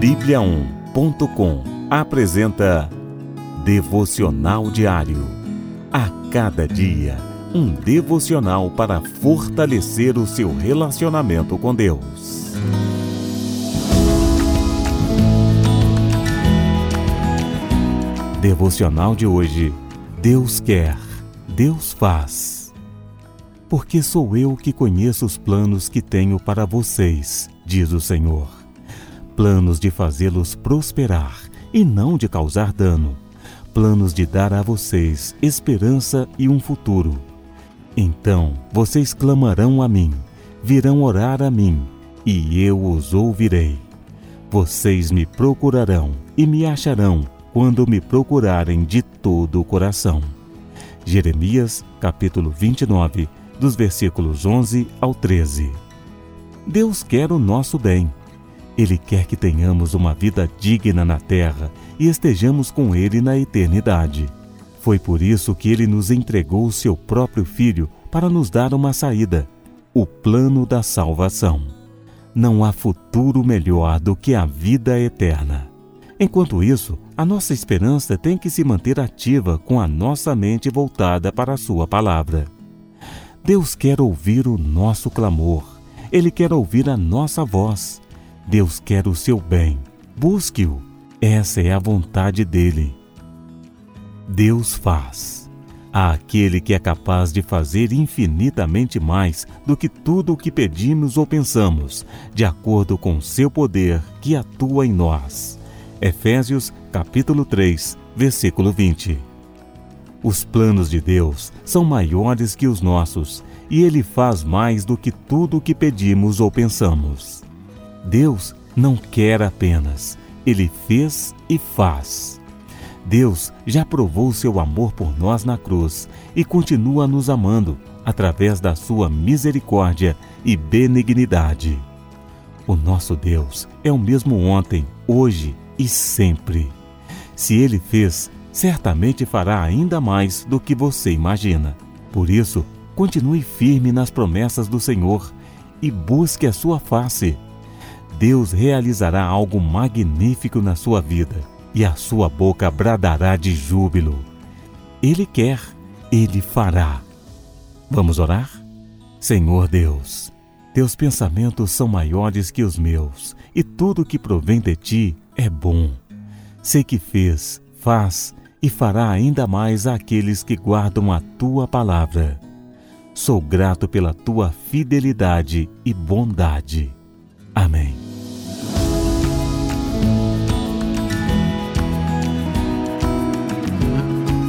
Bíblia1.com apresenta Devocional Diário. A cada dia, um devocional para fortalecer o seu relacionamento com Deus. Devocional de hoje. Deus quer, Deus faz. Porque sou eu que conheço os planos que tenho para vocês, diz o Senhor planos de fazê-los prosperar e não de causar dano, planos de dar a vocês esperança e um futuro. Então vocês clamarão a mim, virão orar a mim, e eu os ouvirei. Vocês me procurarão e me acharão quando me procurarem de todo o coração. Jeremias, capítulo 29, dos versículos 11 ao 13. Deus quer o nosso bem ele quer que tenhamos uma vida digna na terra e estejamos com Ele na eternidade. Foi por isso que Ele nos entregou o seu próprio Filho para nos dar uma saída o plano da salvação. Não há futuro melhor do que a vida eterna. Enquanto isso, a nossa esperança tem que se manter ativa com a nossa mente voltada para a Sua palavra. Deus quer ouvir o nosso clamor, Ele quer ouvir a nossa voz. Deus quer o seu bem. Busque-o. Essa é a vontade dele. Deus faz. Há aquele que é capaz de fazer infinitamente mais do que tudo o que pedimos ou pensamos, de acordo com seu poder que atua em nós. Efésios, capítulo 3, versículo 20. Os planos de Deus são maiores que os nossos, e ele faz mais do que tudo o que pedimos ou pensamos. Deus não quer apenas, ele fez e faz. Deus já provou seu amor por nós na cruz e continua nos amando através da sua misericórdia e benignidade. O nosso Deus é o mesmo ontem, hoje e sempre. Se ele fez, certamente fará ainda mais do que você imagina. Por isso, continue firme nas promessas do Senhor e busque a sua face Deus realizará algo magnífico na sua vida e a sua boca bradará de júbilo. Ele quer, ele fará. Vamos orar? Senhor Deus, teus pensamentos são maiores que os meus e tudo que provém de ti é bom. Sei que fez, faz e fará ainda mais àqueles que guardam a tua palavra. Sou grato pela tua fidelidade e bondade. Amém.